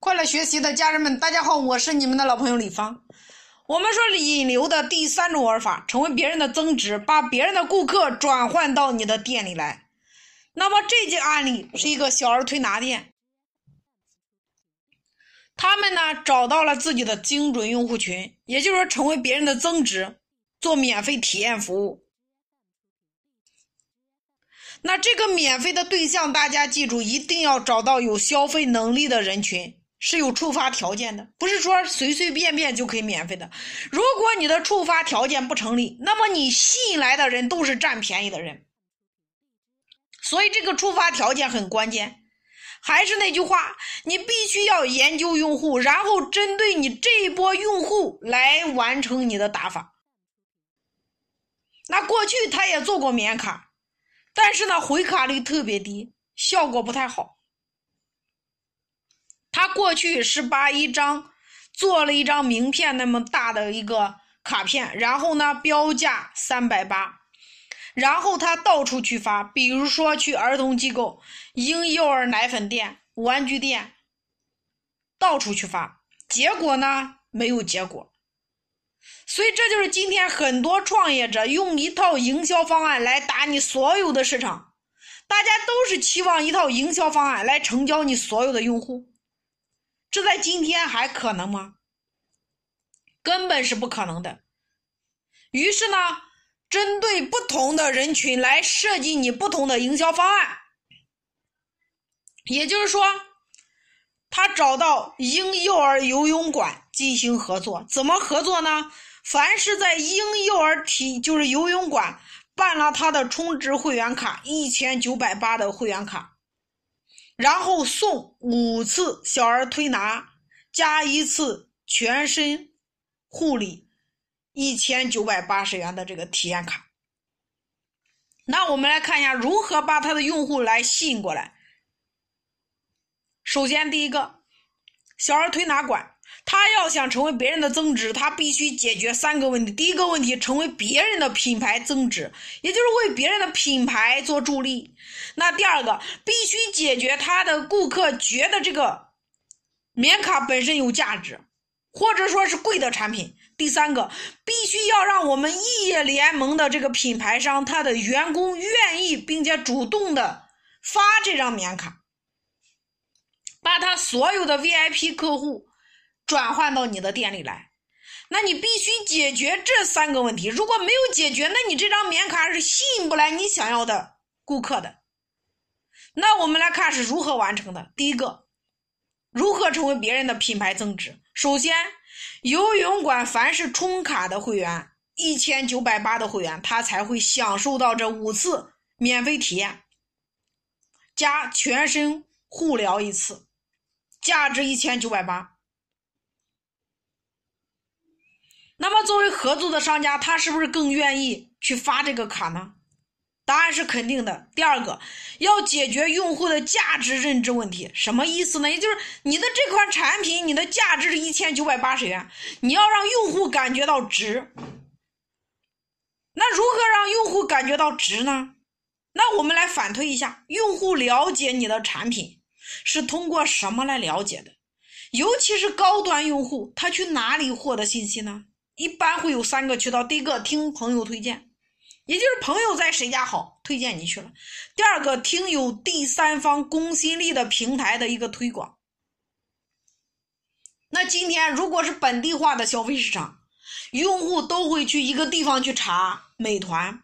快乐学习的家人们，大家好，我是你们的老朋友李芳。我们说引流的第三种玩法，成为别人的增值，把别人的顾客转换到你的店里来。那么这件案例是一个小儿推拿店，他们呢找到了自己的精准用户群，也就是说成为别人的增值，做免费体验服务。那这个免费的对象，大家记住，一定要找到有消费能力的人群，是有触发条件的，不是说随随便便就可以免费的。如果你的触发条件不成立，那么你吸引来的人都是占便宜的人。所以这个触发条件很关键。还是那句话，你必须要研究用户，然后针对你这一波用户来完成你的打法。那过去他也做过免卡。但是呢，回卡率特别低，效果不太好。他过去是把一张做了一张名片那么大的一个卡片，然后呢标价三百八，然后他到处去发，比如说去儿童机构、婴幼儿奶粉店、玩具店，到处去发，结果呢没有结果。所以，这就是今天很多创业者用一套营销方案来打你所有的市场。大家都是期望一套营销方案来成交你所有的用户，这在今天还可能吗？根本是不可能的。于是呢，针对不同的人群来设计你不同的营销方案。也就是说，他找到婴幼儿游泳馆进行合作，怎么合作呢？凡是在婴幼儿体就是游泳馆办了他的充值会员卡一千九百八的会员卡，然后送五次小儿推拿加一次全身护理一千九百八十元的这个体验卡。那我们来看一下如何把他的用户来吸引过来。首先，第一个小儿推拿馆。他要想成为别人的增值，他必须解决三个问题。第一个问题，成为别人的品牌增值，也就是为别人的品牌做助力。那第二个，必须解决他的顾客觉得这个免卡本身有价值，或者说是贵的产品。第三个，必须要让我们异业联盟的这个品牌商，他的员工愿意并且主动的发这张免卡，把他所有的 VIP 客户。转换到你的店里来，那你必须解决这三个问题。如果没有解决，那你这张免卡是吸引不来你想要的顾客的。那我们来看是如何完成的。第一个，如何成为别人的品牌增值？首先，游泳馆凡是充卡的会员，一千九百八的会员，他才会享受到这五次免费体验，加全身护疗一次，价值一千九百八。那么，作为合作的商家，他是不是更愿意去发这个卡呢？答案是肯定的。第二个，要解决用户的价值认知问题，什么意思呢？也就是你的这款产品，你的价值是一千九百八十元，你要让用户感觉到值。那如何让用户感觉到值呢？那我们来反推一下，用户了解你的产品是通过什么来了解的？尤其是高端用户，他去哪里获得信息呢？一般会有三个渠道：第一个，听朋友推荐，也就是朋友在谁家好，推荐你去了；第二个，听有第三方公信力的平台的一个推广。那今天如果是本地化的消费市场，用户都会去一个地方去查美团。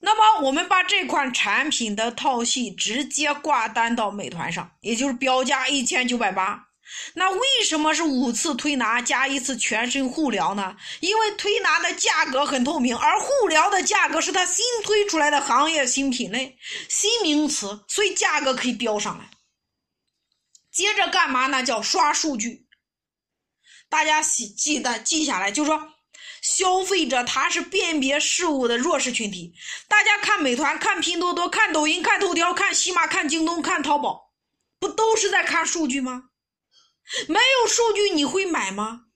那么我们把这款产品的套系直接挂单到美团上，也就是标价一千九百八。那为什么是五次推拿加一次全身护疗呢？因为推拿的价格很透明，而护疗的价格是他新推出来的行业新品类、新名词，所以价格可以标上来。接着干嘛呢？叫刷数据。大家记记得记下来，就是说，消费者他是辨别事物的弱势群体。大家看美团、看拼多多、看抖音、看头条、看喜马、看京东、看淘宝，不都是在看数据吗？没有数据你会买吗？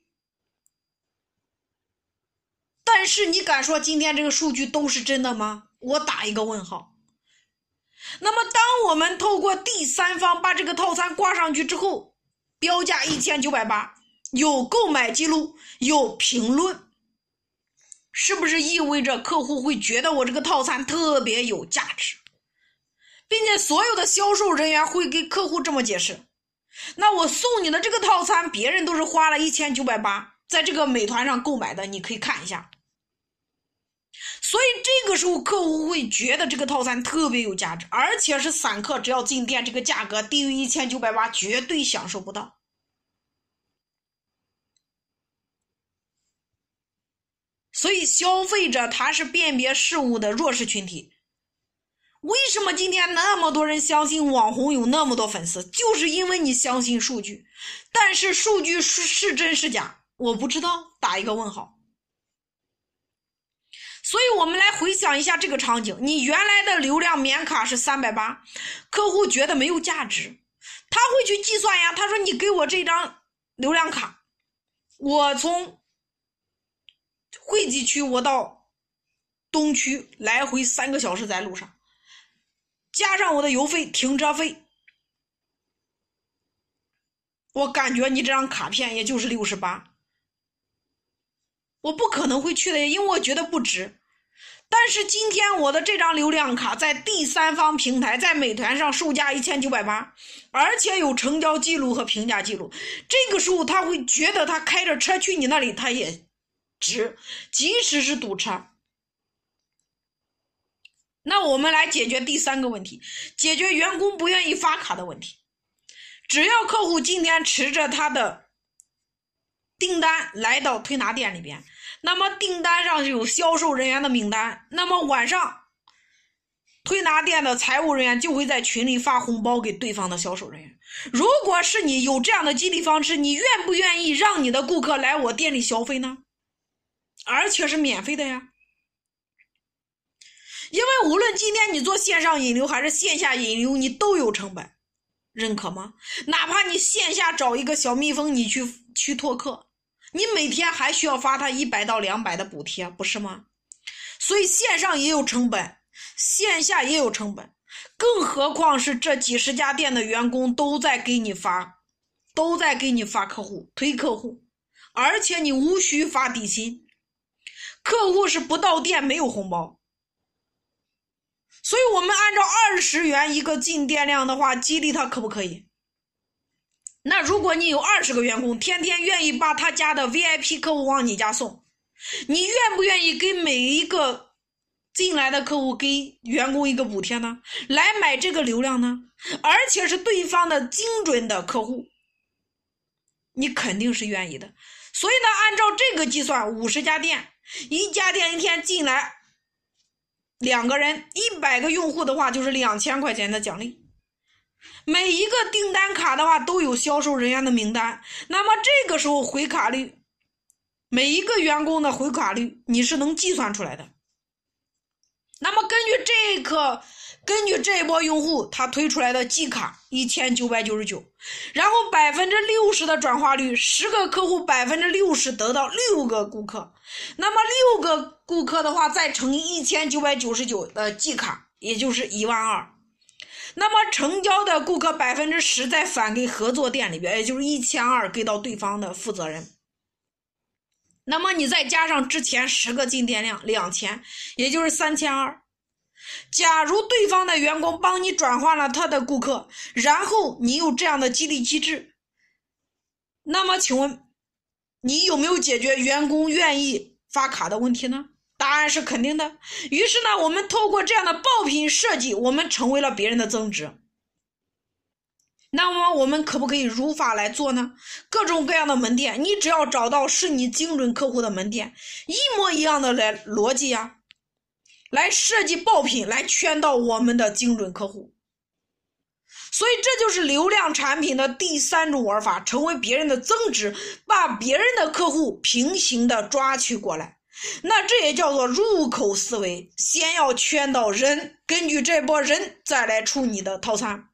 但是你敢说今天这个数据都是真的吗？我打一个问号。那么，当我们透过第三方把这个套餐挂上去之后，标价一千九百八，有购买记录，有评论，是不是意味着客户会觉得我这个套餐特别有价值，并且所有的销售人员会给客户这么解释？那我送你的这个套餐，别人都是花了一千九百八，在这个美团上购买的，你可以看一下。所以这个时候，客户会觉得这个套餐特别有价值，而且是散客，只要进店，这个价格低于一千九百八，绝对享受不到。所以，消费者他是辨别事物的弱势群体。为什么今天那么多人相信网红有那么多粉丝？就是因为你相信数据，但是数据是是真是假，我不知道，打一个问号。所以我们来回想一下这个场景：你原来的流量免卡是三百八，客户觉得没有价值，他会去计算呀。他说：“你给我这张流量卡，我从惠济区我到东区来回三个小时在路上，加上我的油费、停车费，我感觉你这张卡片也就是六十八，我不可能会去的，因为我觉得不值。”但是今天我的这张流量卡在第三方平台，在美团上售价一千九百八，而且有成交记录和评价记录。这个时候他会觉得他开着车去你那里，他也值，即使是堵车。那我们来解决第三个问题，解决员工不愿意发卡的问题。只要客户今天持着他的订单来到推拿店里边。那么订单上有销售人员的名单，那么晚上推拿店的财务人员就会在群里发红包给对方的销售人员。如果是你有这样的激励方式，你愿不愿意让你的顾客来我店里消费呢？而且是免费的呀。因为无论今天你做线上引流还是线下引流，你都有成本，认可吗？哪怕你线下找一个小蜜蜂，你去去拓客。你每天还需要发他一百到两百的补贴，不是吗？所以线上也有成本，线下也有成本，更何况是这几十家店的员工都在给你发，都在给你发客户推客户，而且你无需发底薪，客户是不到店没有红包。所以我们按照二十元一个进店量的话，激励他可不可以？那如果你有二十个员工，天天愿意把他家的 VIP 客户往你家送，你愿不愿意给每一个进来的客户给员工一个补贴呢？来买这个流量呢？而且是对方的精准的客户，你肯定是愿意的。所以呢，按照这个计算，五十家店，一家店一天进来两个人，一百个用户的话，就是两千块钱的奖励。每一个订单卡的话都有销售人员的名单，那么这个时候回卡率，每一个员工的回卡率你是能计算出来的。那么根据这个，根据这一波用户他推出来的季卡一千九百九十九，然后百分之六十的转化率，十个客户百分之六十得到六个顾客，那么六个顾客的话再乘以一千九百九十九的季卡，也就是一万二。那么成交的顾客百分之十再返给合作店里边，也就是一千二给到对方的负责人。那么你再加上之前十个进店量两千，也就是三千二。假如对方的员工帮你转换了他的顾客，然后你有这样的激励机制，那么请问你有没有解决员工愿意发卡的问题呢？答案是肯定的。于是呢，我们透过这样的爆品设计，我们成为了别人的增值。那么，我们可不可以如法来做呢？各种各样的门店，你只要找到是你精准客户的门店，一模一样的来逻辑呀，来设计爆品，来圈到我们的精准客户。所以，这就是流量产品的第三种玩法，成为别人的增值，把别人的客户平行的抓取过来。那这也叫做入口思维，先要圈到人，根据这波人再来出你的套餐。